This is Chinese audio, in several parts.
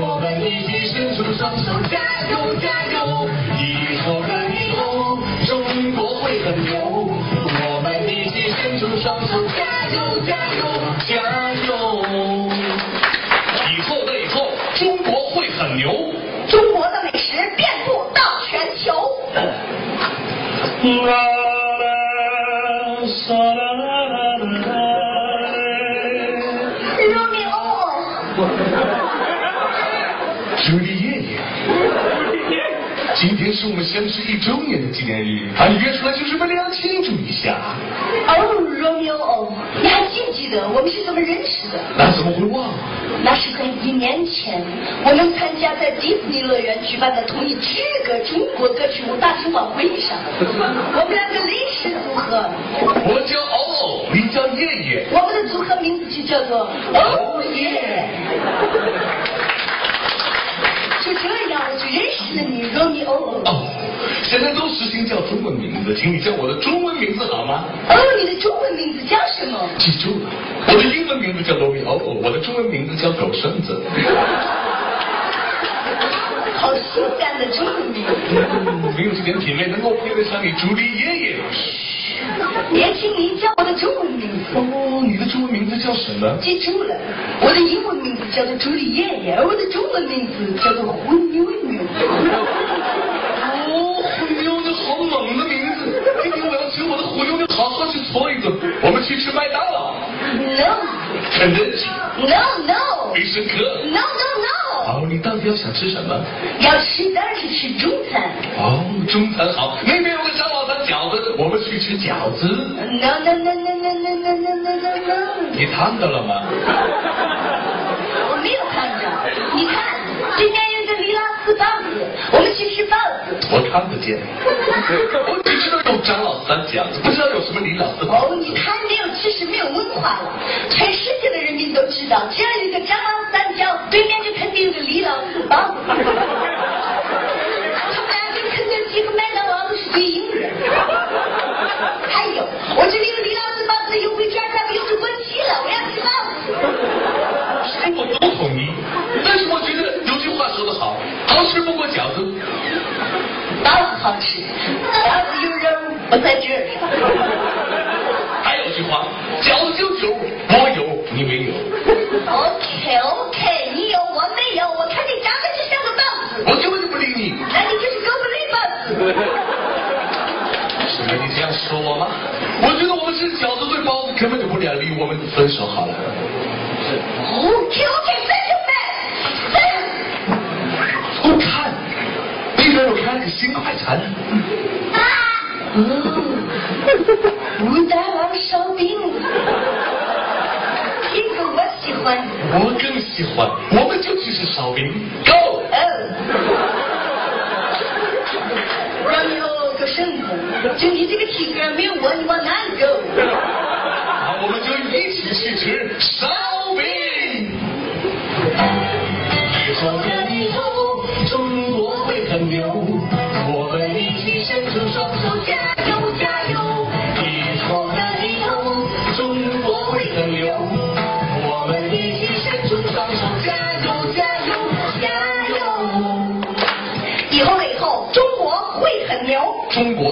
我们一起伸出双手，加油加油！以后的以后，中国会很牛。我们一起伸出双手，加油加油加油！以后的以后，中国会很牛。中国的美食遍布到全球。啦啦啦啦今天是我们相识一周年的纪念日，啊你约出来就是为了要庆祝一下。哦，罗密欧，你还记不记得我们是怎么认识的？那怎么会忘？那是在一年前，我们参加在迪士尼乐园举办的同一这个中国歌曲舞大型晚会上，我们两个临时组合，我叫欧欧，你叫叶叶。我们的组合名字就叫做哦耶。就这样，认识了你，罗密欧。哦，现在都实行叫中文名字，请你叫我的中文名字好吗？哦，你的中文名字叫什么？记住了，我的英文名字叫罗密欧，我的中文名字叫狗剩子。好性感的中文名字。嗯，没有这点品味，能够配得上你朱丽叶叶。也请你叫我的中文名字。哦，你的中文名字叫什么？记住了，我的英文名字叫做朱丽叶叶，而我的中文名字叫做胡妞妞。哦，虎妞妞好猛的名字！今天我要请我的虎妞妞好好去搓一顿，我们去吃麦当劳、No 肯德基、no no 必胜客。no no no，哦，你到底要想吃什么？要吃当然是吃中餐。哦，中餐好，那边有个张老三饺子，我们去吃饺子。No no no no no no no no no no 你看到了吗？我没有看着。你看，对面有一个李老师包子，我们去吃包子。我看不见，我只知道有张老三讲，不知道有什么李老四包。哦，你太没有知识、没有文化了。全世界的人民都知道，只要有一个张老三讲，对面就肯定有个李老四包好吃，包子有肉不在这儿上。还有句话，饺子有酒，我有你没有，OK OK，你有我没有，我看你长得就像个包子，我根本就不理你。那你就是狗不理包子。是跟你这样说我吗？我觉得我们是饺子对包子根本就不两理，我们分手好了。OK 新快餐，啊！武大郎烧饼，这个我喜欢。我更喜欢，我们就去吃烧饼，Go！哦，让你哦个绳子，就你这个体格，没有我你往哪里走？那我们就一起去吃烧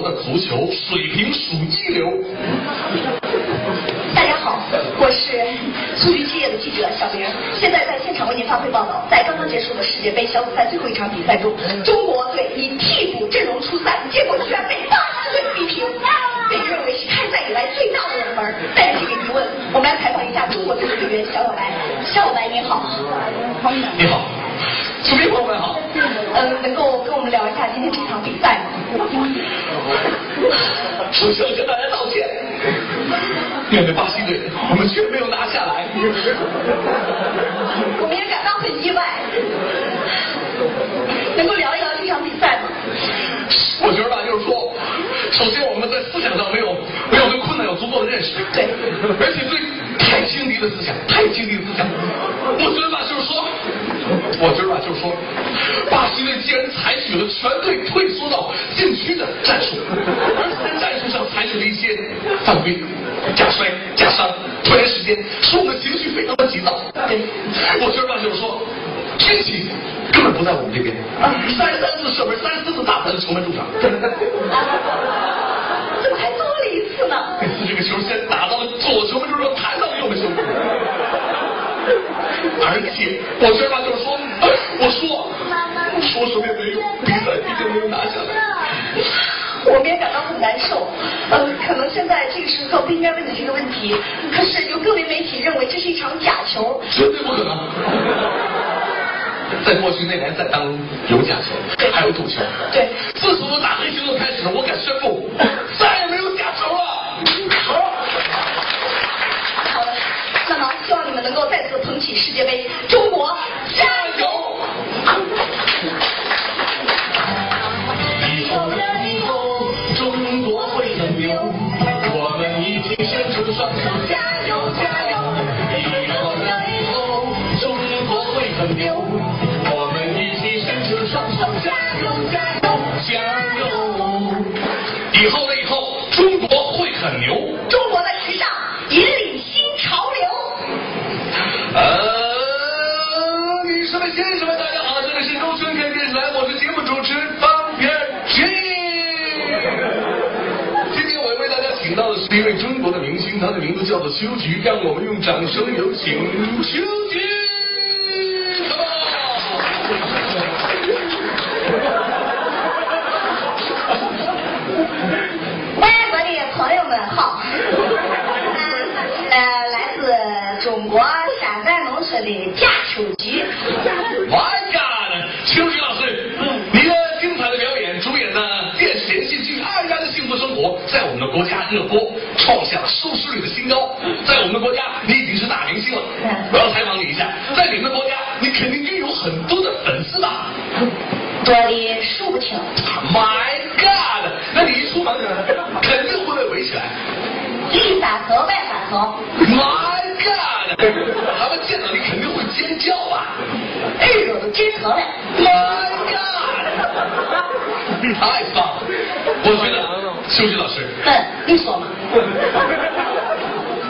的足球水平属一流。大家好，我是速局之夜的记者小明，现在在现场为您发回报道。在刚刚结束的世界杯小组赛最后一场比赛中，中国队以替补阵容出赛，结果居然被巴西队逼平，被认为是开赛以来最大的冷门。带着这个疑问，我们来采访一下中国队的队员小小白。小小白你好，你好，球迷朋友们好。嗯，能够跟我们聊一下今天这场比赛吗？首先我向大家道歉，面对巴西队，我们却没有拿下来。我们也感到很意外。能够聊一聊这场比赛吗？我觉得吧，就是说，首先我们在思想上没有没有对困难有足够的认识，对，而且巴西队既然采取了全队退缩到禁区的战术，而且在战术上采取了一些犯规、假摔、假伤、拖延时间，使我们的情绪非常的急躁。对，我觉得吧，就是说，天气根本不在我们这边。三十三次射门，三十四次打门，球门入场。怎么还多了一次呢？这次这个球先打到了左球门之后，弹到了右门球门。而且我这话就是说，我说，说什么也没用，比赛毕竟没有拿下来。我们也感到很难受。呃，可能现在这个时刻不应该问你这个问题，可是有各位媒体认为这是一场假球。绝对不可能。在过去那年赛当中有假球，还有赌球。对，自从我打黑熊队开始，我敢宣布，再也没有假球了。好。好了，那么希望你们能够再次捧起世界杯，中中国会很牛。中国的时尚引领新潮流。呃，女士们、先生们，大家好，这里是中春天电视台，我是节目主持人方片金。今天我为大家请到的是一位中国的明星，他的名字叫做秋菊，让我们用掌声有请秋菊。Come on 外国的朋友们好，呃，来自中国山寨农村的贾秋菊。老师，你的精彩的表演，主演的电视连续剧《爱家的幸福生活》在我们的国家热播，创下了收视率的新高。在我们的国家，你已经是大明星了。我要采访你一下，在你们的国家，你肯定拥有很多的粉丝吧多的数不清，？My God，那你一出门，肯定会被围起来。里三层外三层，My God，他们见到你耳朵都震疼了。？My God，太棒了！我觉得，秋菊老师，嗯，你说嘛？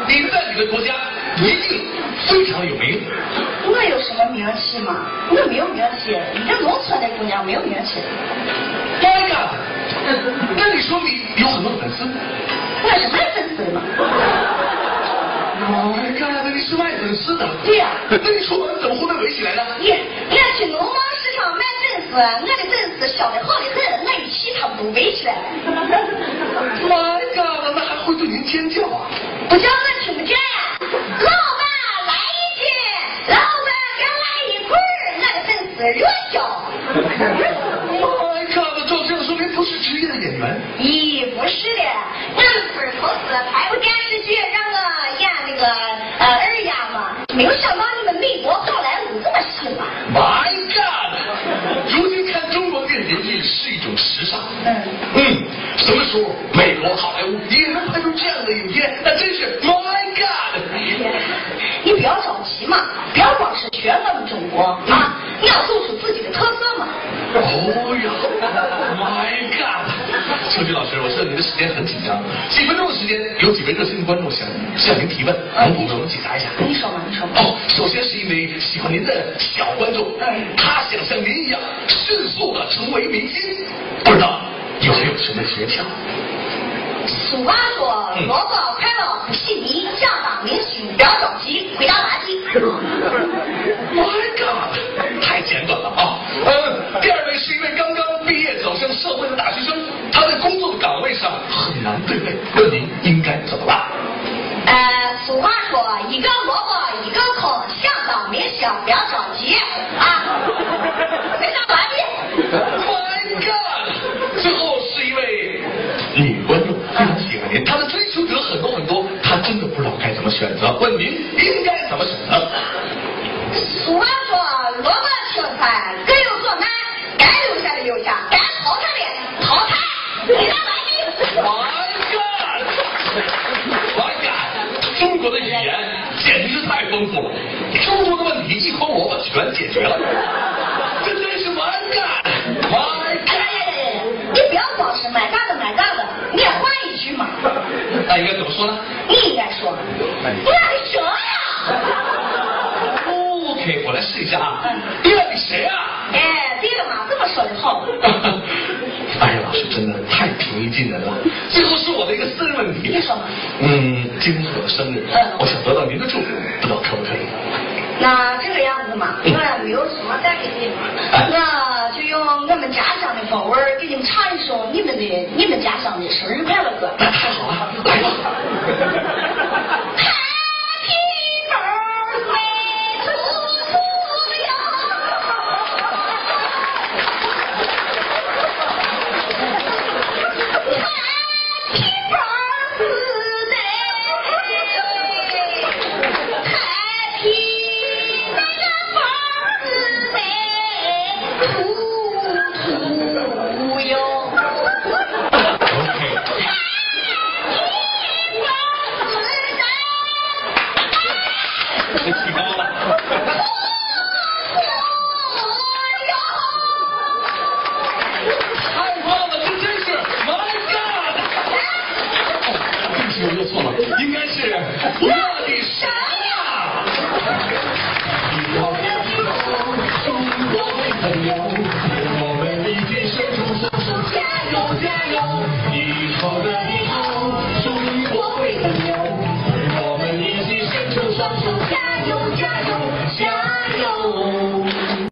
你在你的国家一定非常有名。我有什么名气吗？我没有名气，你这农村的姑娘没有名气。那你说你有很多粉丝我是卖粉丝的嘛 God，那你是卖粉丝的？对呀那你出门怎么会被围起来呢？耶，俺去农贸市场卖粉丝，我的粉丝销的好的很，我一去他们都围起来了。My God，那还会对您尖叫啊？不叫我听不见呀！老板来一斤，老板给我来一捆儿，我的粉丝热销。My God，照这样说，明不是职业的演员？咦，不是的，俺们村儿头次拍过电视哦哟，My God！秋菊老师，我知道您的时间很紧张，几分钟的时间，有几位热心的观众想向您提问，能否给我们解答一下？你说嘛，你说嘛。哦，首先是一位喜欢您的小观众，他想像您一样迅速的成为明星，不知道有没有什么诀窍？俗话说，萝卜快乐不洗泥，想当明星不要着急，回答垃圾。My God，太简短难对位，问您应该怎么办？呃，俗话说，一个萝卜一个坑，想当明星不要着急啊，回答垃圾。My God！最后是一位女观众，非常喜欢您，她的追求者很多很多，她真的不知道该怎么选择，问您丰富了，诸多的问题一筐萝卜全解决了，这真是呀呀！你不要光是买大的买大的，你也换一句嘛。那应该怎么说呢你应该说，我的蛇呀！？OK，我来试一下啊嗯。第二你谁啊？哎，对了嘛，这么说就好。哎呀，老师真的太平易近人了。问题。你说嘛嗯，今天是我的生日，嗯我想得到您的祝福，不知道可不可以？那这个样子嘛，我也没有什么带给你们，那就用我们家乡的风味儿给你们唱一首你们的你们家乡的生日快乐歌。那太好了，来吧。应该是热烈